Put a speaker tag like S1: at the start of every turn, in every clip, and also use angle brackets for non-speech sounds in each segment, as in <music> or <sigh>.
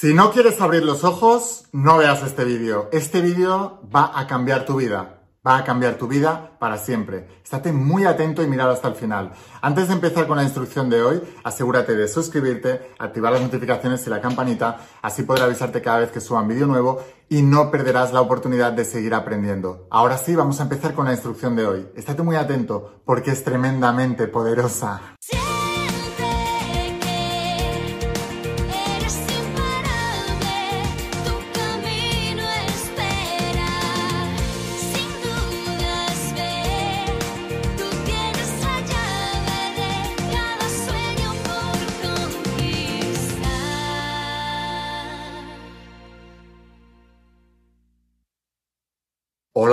S1: Si no quieres abrir los ojos, no veas este vídeo. Este vídeo va a cambiar tu vida. Va a cambiar tu vida para siempre. Estate muy atento y mirad hasta el final. Antes de empezar con la instrucción de hoy, asegúrate de suscribirte, activar las notificaciones y la campanita, así podré avisarte cada vez que suba un vídeo nuevo y no perderás la oportunidad de seguir aprendiendo. Ahora sí, vamos a empezar con la instrucción de hoy. Estate muy atento porque es tremendamente poderosa. Hola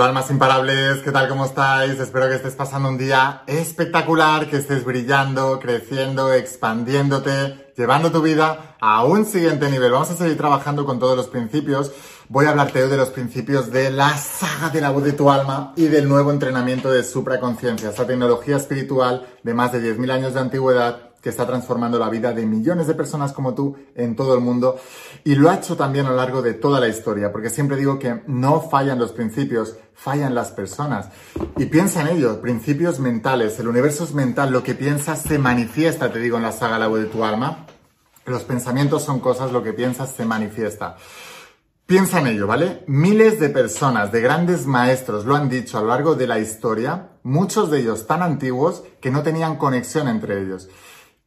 S1: almas imparables, ¿qué tal? ¿Cómo estáis? Espero que estés pasando un día espectacular, que estés brillando, creciendo, expandiéndote, llevando tu vida a un siguiente nivel. Vamos a seguir trabajando con todos los principios. Voy a hablarte hoy de los principios de la saga de la voz de tu alma y del nuevo entrenamiento de supraconciencia, esta tecnología espiritual de más de 10.000 años de antigüedad que está transformando la vida de millones de personas como tú en todo el mundo y lo ha hecho también a lo largo de toda la historia, porque siempre digo que no fallan los principios, fallan las personas. Y piensa en ello, principios mentales, el universo es mental, lo que piensas se manifiesta, te digo en la saga La voz de tu alma. Los pensamientos son cosas, lo que piensas se manifiesta. Piensa en ello, ¿vale? Miles de personas, de grandes maestros, lo han dicho a lo largo de la historia, muchos de ellos tan antiguos que no tenían conexión entre ellos.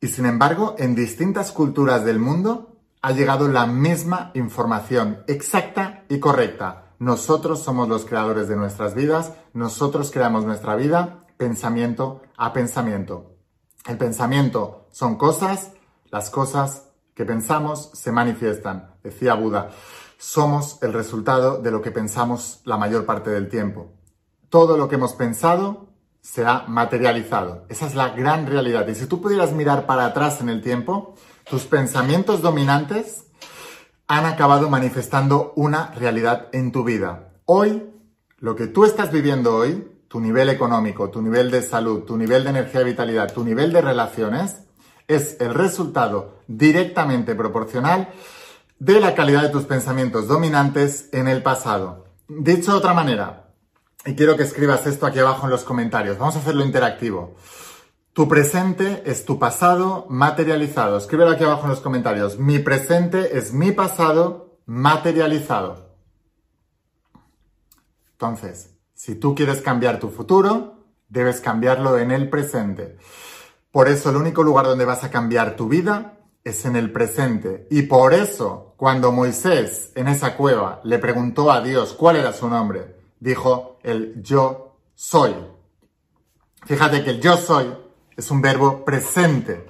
S1: Y sin embargo, en distintas culturas del mundo ha llegado la misma información exacta y correcta. Nosotros somos los creadores de nuestras vidas, nosotros creamos nuestra vida pensamiento a pensamiento. El pensamiento son cosas, las cosas que pensamos se manifiestan, decía Buda. Somos el resultado de lo que pensamos la mayor parte del tiempo. Todo lo que hemos pensado se ha materializado. Esa es la gran realidad. Y si tú pudieras mirar para atrás en el tiempo, tus pensamientos dominantes han acabado manifestando una realidad en tu vida. Hoy, lo que tú estás viviendo hoy, tu nivel económico, tu nivel de salud, tu nivel de energía y vitalidad, tu nivel de relaciones, es el resultado directamente proporcional de la calidad de tus pensamientos dominantes en el pasado. Dicho de otra manera, y quiero que escribas esto aquí abajo en los comentarios. Vamos a hacerlo interactivo. Tu presente es tu pasado materializado. Escríbelo aquí abajo en los comentarios. Mi presente es mi pasado materializado. Entonces, si tú quieres cambiar tu futuro, debes cambiarlo en el presente. Por eso el único lugar donde vas a cambiar tu vida es en el presente. Y por eso, cuando Moisés en esa cueva le preguntó a Dios cuál era su nombre, dijo el yo soy. Fíjate que el yo soy es un verbo presente.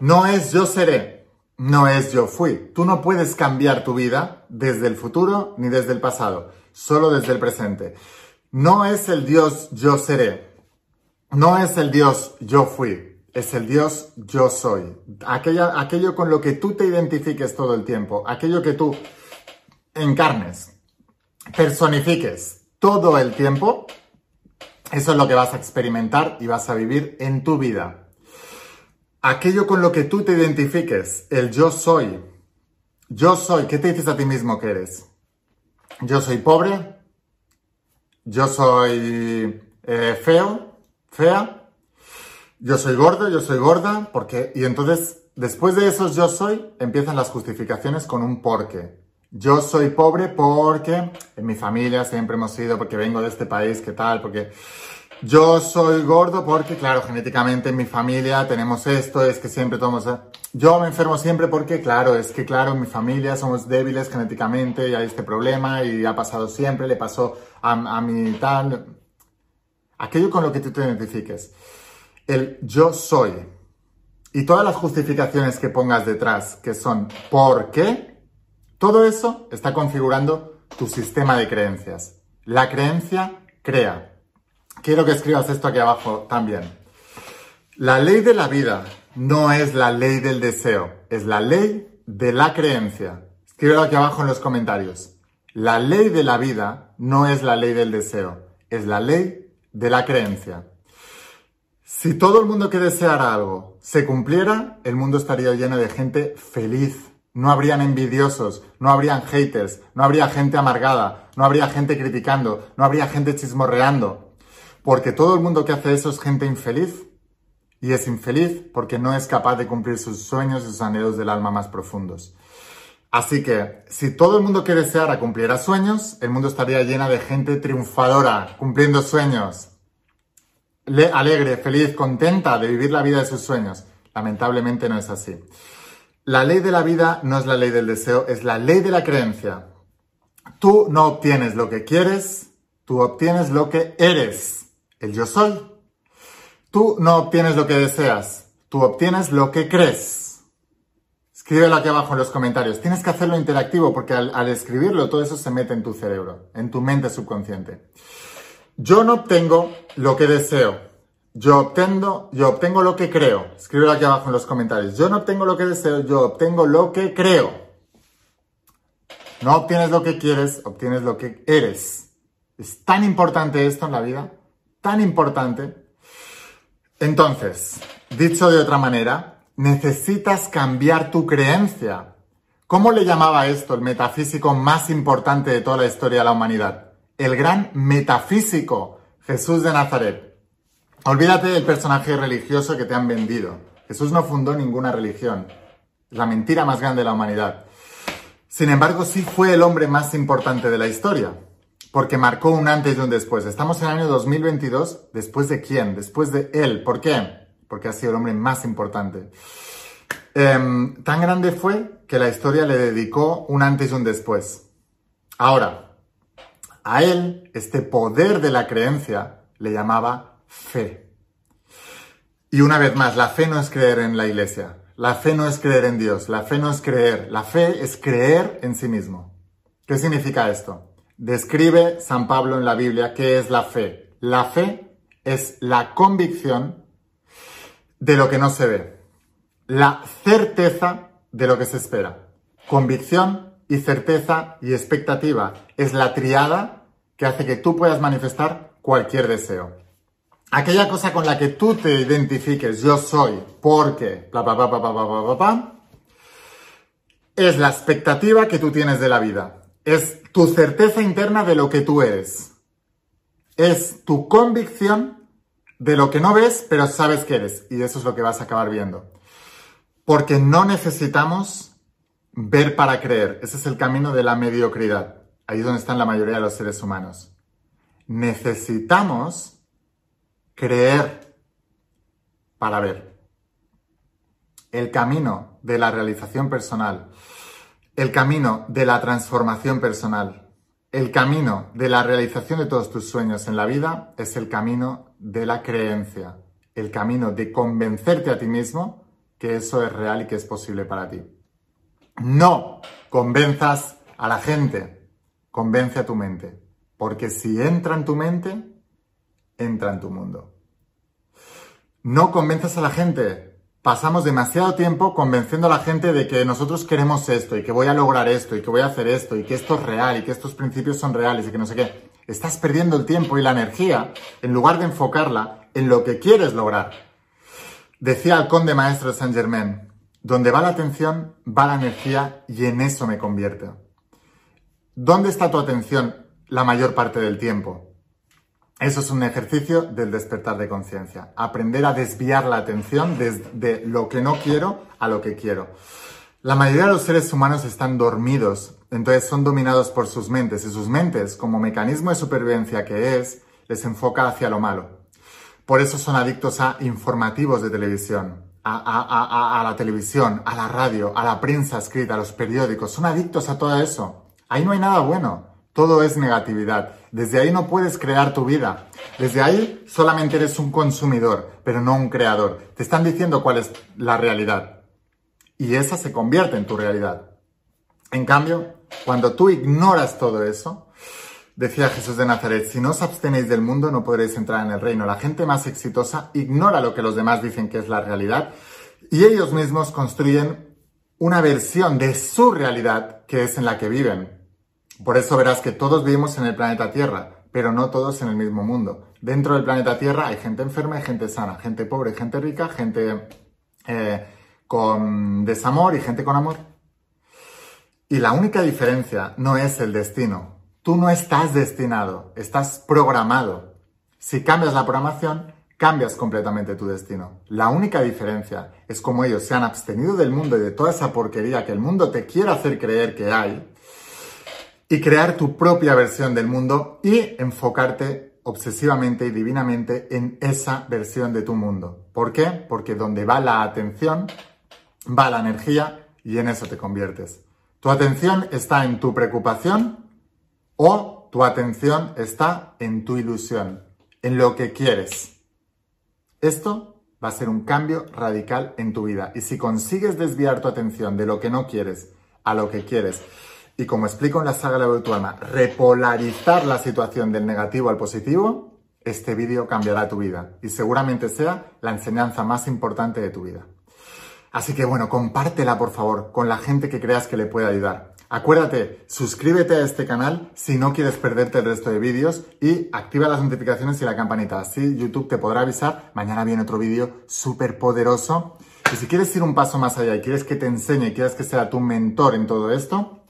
S1: No es yo seré, no es yo fui. Tú no puedes cambiar tu vida desde el futuro ni desde el pasado, solo desde el presente. No es el Dios yo seré, no es el Dios yo fui, es el Dios yo soy. aquello con lo que tú te identifiques todo el tiempo, aquello que tú encarnes personifiques todo el tiempo, eso es lo que vas a experimentar y vas a vivir en tu vida. Aquello con lo que tú te identifiques, el yo soy. Yo soy, ¿qué te dices a ti mismo que eres? Yo soy pobre, yo soy eh, feo, fea, yo soy gordo, yo soy gorda, porque... Y entonces, después de esos yo soy, empiezan las justificaciones con un porqué. Yo soy pobre porque en mi familia siempre hemos sido, porque vengo de este país, ¿qué tal? Porque yo soy gordo porque, claro, genéticamente en mi familia tenemos esto, es que siempre tomamos... Yo me enfermo siempre porque, claro, es que, claro, en mi familia somos débiles genéticamente y hay este problema y ha pasado siempre, le pasó a, mi tal... Aquello con lo que tú te identifiques. El yo soy. Y todas las justificaciones que pongas detrás, que son ¿por qué? Todo eso está configurando tu sistema de creencias. La creencia crea. Quiero que escribas esto aquí abajo también. La ley de la vida no es la ley del deseo, es la ley de la creencia. Escríbelo aquí abajo en los comentarios. La ley de la vida no es la ley del deseo, es la ley de la creencia. Si todo el mundo que deseara algo se cumpliera, el mundo estaría lleno de gente feliz, no habrían envidiosos, no habrían haters, no habría gente amargada, no habría gente criticando, no habría gente chismorreando. Porque todo el mundo que hace eso es gente infeliz. Y es infeliz porque no es capaz de cumplir sus sueños y sus anhelos del alma más profundos. Así que, si todo el mundo que deseara cumpliera sueños, el mundo estaría llena de gente triunfadora, cumpliendo sueños. alegre, feliz, contenta de vivir la vida de sus sueños. Lamentablemente no es así. La ley de la vida no es la ley del deseo, es la ley de la creencia. Tú no obtienes lo que quieres, tú obtienes lo que eres, el yo soy. Tú no obtienes lo que deseas, tú obtienes lo que crees. Escríbelo aquí abajo en los comentarios. Tienes que hacerlo interactivo porque al, escribirlo todo eso se mete en tu cerebro, en tu mente subconsciente. Yo no obtengo lo que deseo, yo obtengo, yo obtengo lo que creo. Escríbelo aquí abajo en los comentarios. Yo no obtengo lo que deseo, yo obtengo lo que creo. No obtienes lo que quieres, obtienes lo que eres. Es tan importante esto en la vida, tan importante. Entonces, dicho de otra manera, necesitas cambiar tu creencia. ¿Cómo le llamaba esto el metafísico más importante de toda la historia de la humanidad? El gran metafísico, Jesús de Nazaret. Olvídate del personaje religioso que te han vendido. Jesús no fundó ninguna religión. Es la mentira más grande de la humanidad. Sin embargo, sí fue el hombre más importante de la historia, porque marcó un antes y un después. Estamos en el año 2022, ¿después de quién? Después de él. ¿Por qué? Porque ha sido el hombre más importante. Em, tan grande fue que la historia le dedicó un antes y un después. Ahora, a él, este poder de la creencia, le llamaba fe. Y una vez más, la fe no es creer en la iglesia, la fe no es creer en Dios, la fe no es creer, la fe es creer en sí mismo. ¿Qué significa esto? Describe San Pablo en la Biblia qué es la fe. La fe es la convicción de lo que no se ve, la certeza de lo que se espera. Convicción y certeza y expectativa es la triada que hace que tú puedas manifestar cualquier deseo aquella cosa con la que tú te identifiques, yo soy, porque, bla, bla, bla, bla, bla, bla, bla, bla, es la expectativa que tú tienes de la vida. Es tu certeza interna de lo que tú eres. Es tu convicción de lo que no ves, pero sabes que eres. Y eso es lo que vas a acabar viendo. Porque no necesitamos ver para creer. Ese es el camino de la mediocridad. Ahí es donde están la mayoría de los seres humanos. Necesitamos creer para ver. El camino de la realización personal, el camino de la transformación personal, el camino de la realización de todos tus sueños en la vida es el camino de la creencia, el camino de convencerte a ti mismo que eso es real y que es posible para ti. No convenzas a la gente, convence a tu mente, porque si entra en tu mente, entra en tu mundo. No convenzas a la gente. Pasamos demasiado tiempo convenciendo a la gente de que nosotros queremos esto y que voy a lograr esto y que voy a hacer esto y que esto es real y que estos principios son reales y que no sé qué. Estás perdiendo el tiempo y la energía en lugar de enfocarla en lo que quieres lograr. Decía el conde maestro de Saint Germain, donde va la atención, va la energía y en eso me convierto. ¿Dónde está tu atención la mayor parte del tiempo? Eso es un ejercicio del despertar de conciencia. Aprender a desviar la atención desde lo que no quiero a lo que quiero. La mayoría de los seres humanos están dormidos, entonces son dominados por sus mentes y sus mentes, como mecanismo de supervivencia que es, les enfoca hacia lo malo. Por eso son adictos a informativos de televisión, a, a la televisión, a la radio, a la prensa escrita, a los periódicos. Son adictos a todo eso. Ahí no hay nada bueno. Todo es negatividad. Desde ahí no puedes crear tu vida. Desde ahí solamente eres un consumidor, pero no un creador. Te están diciendo cuál es la realidad. Y esa se convierte en tu realidad. En cambio, cuando tú ignoras todo eso, decía Jesús de Nazaret, si no os abstenéis del mundo no podréis entrar en el reino. La gente más exitosa ignora lo que los demás dicen que es la realidad y ellos mismos construyen una versión de su realidad que es en la que viven. Por eso verás que todos vivimos en el planeta Tierra, pero no todos en el mismo mundo. Dentro del planeta Tierra hay gente enferma y gente sana, gente pobre, gente rica, gente eh, con desamor y gente con amor. Y la única diferencia no es el destino. Tú no estás destinado, estás programado. Si cambias la programación, cambias completamente tu destino. La única diferencia es como ellos se han abstenido del mundo y de toda esa porquería que el mundo te quiere hacer creer que hay y crear tu propia versión del mundo y enfocarte obsesivamente y divinamente en esa versión de tu mundo. ¿Por qué? Porque donde va la atención, va la energía y en eso te conviertes. Tu atención está en tu preocupación o tu atención está en tu ilusión, en lo que quieres. Esto va a ser un cambio radical en tu vida. Y si consigues desviar tu atención de lo que no quieres a lo que quieres, y como explico en la saga La de tu alma, repolarizar la situación del negativo al positivo, este vídeo cambiará tu vida y seguramente sea la enseñanza más importante de tu vida. Así que bueno, compártela por favor con la gente que creas que le pueda ayudar. Acuérdate, suscríbete a este canal si no quieres perderte el resto de vídeos y activa las notificaciones y la campanita. Así YouTube te podrá avisar. Mañana viene otro vídeo súper poderoso. Y si quieres ir un paso más allá y quieres que te enseñe y quieres que sea tu mentor en todo esto,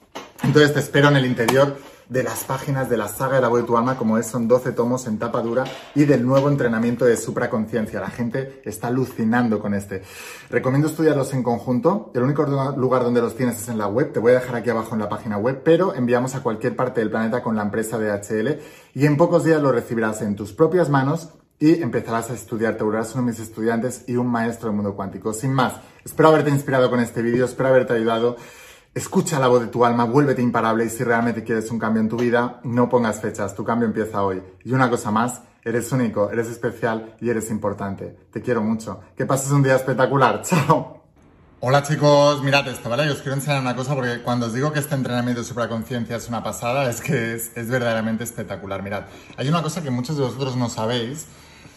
S1: entonces te espero en el interior de las páginas de la saga de la voz de tu alma, como es, son 12 tomos en tapa dura, y del nuevo entrenamiento de supraconciencia. La gente está alucinando con este. Recomiendo estudiarlos en conjunto. El único lugar donde los tienes es en la web. Te voy a dejar aquí abajo en la página web, pero enviamos a cualquier parte del planeta con la empresa DHL y en pocos días lo recibirás en tus propias manos y empezarás a estudiar, te volverás uno de mis estudiantes y un maestro del mundo cuántico. Sin más, espero haberte inspirado con este vídeo, espero haberte ayudado. Escucha la voz de tu alma, vuélvete imparable y si realmente quieres un cambio en tu vida, no pongas fechas, tu cambio empieza hoy. Y una cosa más, eres único, eres especial y eres importante. Te quiero mucho. Que pases un día espectacular. <laughs> Chao. Hola chicos, mirad esto, ¿vale? os quiero enseñar una cosa porque cuando os digo que este entrenamiento de supraconciencia es una pasada, es que es, es verdaderamente espectacular. Mirad, hay una cosa que muchos de vosotros no sabéis,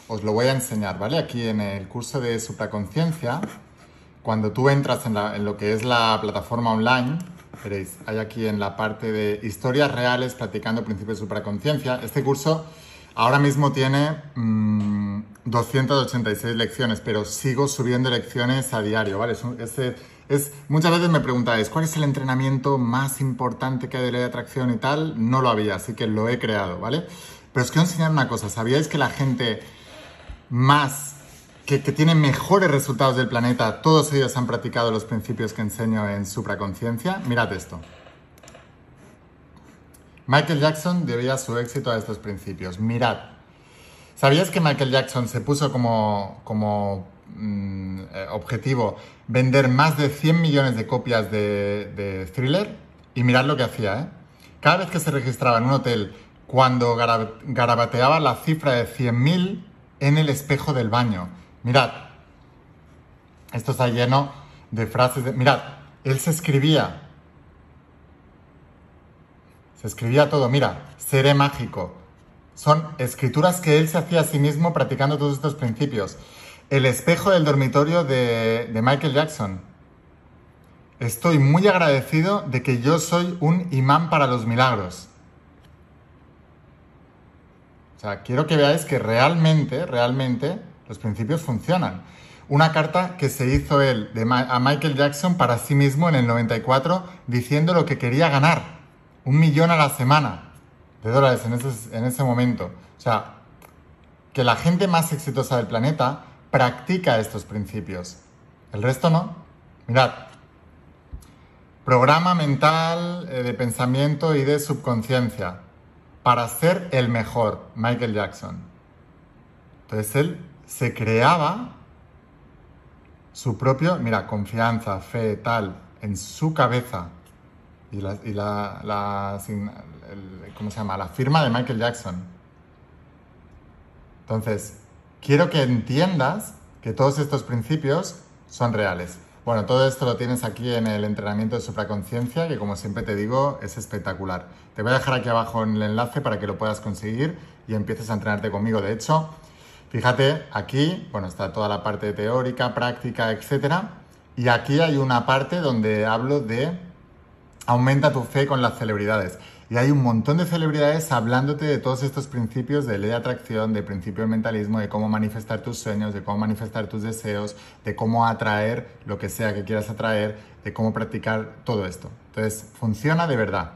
S1: os lo voy a enseñar, ¿vale? Aquí en el curso de supraconciencia cuando tú entras en, lo que es la plataforma online, veréis, hay aquí en la parte de historias reales practicando principios de supraconciencia. Este curso ahora mismo tiene 286 mm, lecciones, pero sigo subiendo lecciones a diario, ¿vale? Es, muchas veces me preguntáis, ¿cuál es el entrenamiento más importante que hay de ley de atracción y tal? No lo había, así que lo he creado, ¿vale? Pero os quiero enseñar una cosa, ¿sabíais que la gente más que, tienen mejores resultados del planeta, todos ellos han practicado los principios que enseño en supraconciencia. Mirad esto. Michael Jackson debía su éxito a estos principios. Mirad. ¿Sabías que Michael Jackson se puso como, como mm, eh, objetivo vender más de 100 millones de copias de, Thriller? Y mirad lo que hacía, ¿eh? Cada vez que se registraba en un hotel, cuando garabateaba la cifra de 100.000 en el espejo del baño, Mirad, esto está lleno de frases de... Mirad, él se escribía. Se escribía todo. Mira, seré mágico. Son escrituras que él se hacía a sí mismo practicando todos estos principios. El espejo del dormitorio de, de Michael Jackson. Estoy muy agradecido de que yo soy un imán para los milagros. O sea, quiero que veáis que realmente, realmente los principios funcionan. Una carta que se hizo él a Michael Jackson para sí mismo en el 94 diciendo lo que quería ganar. Un millón a la semana de dólares en ese, en ese momento. O sea, que la gente más exitosa del planeta practica estos principios. El resto no. Mirad. Programa mental eh, de pensamiento y de subconsciencia para ser el mejor, Michael Jackson. Entonces él se creaba su propio, mira, confianza, fe, tal, en su cabeza. Y la, y la, ¿cómo se llama? La firma de Michael Jackson. Entonces, quiero que entiendas que todos estos principios son reales. Bueno, todo esto lo tienes aquí en el entrenamiento de supraconciencia, que como siempre te digo, es espectacular. Te voy a dejar aquí abajo el enlace para que lo puedas conseguir y empieces a entrenarte conmigo. De hecho, Fíjate, aquí, bueno, está toda la parte teórica, práctica, etc. Y aquí hay una parte donde hablo de aumenta tu fe con las celebridades. Y hay un montón de celebridades hablándote de todos estos principios de ley de atracción, de principio de mentalismo, de cómo manifestar tus sueños, de cómo manifestar tus deseos, de cómo atraer lo que sea que quieras atraer, de cómo practicar todo esto. Entonces, funciona de verdad.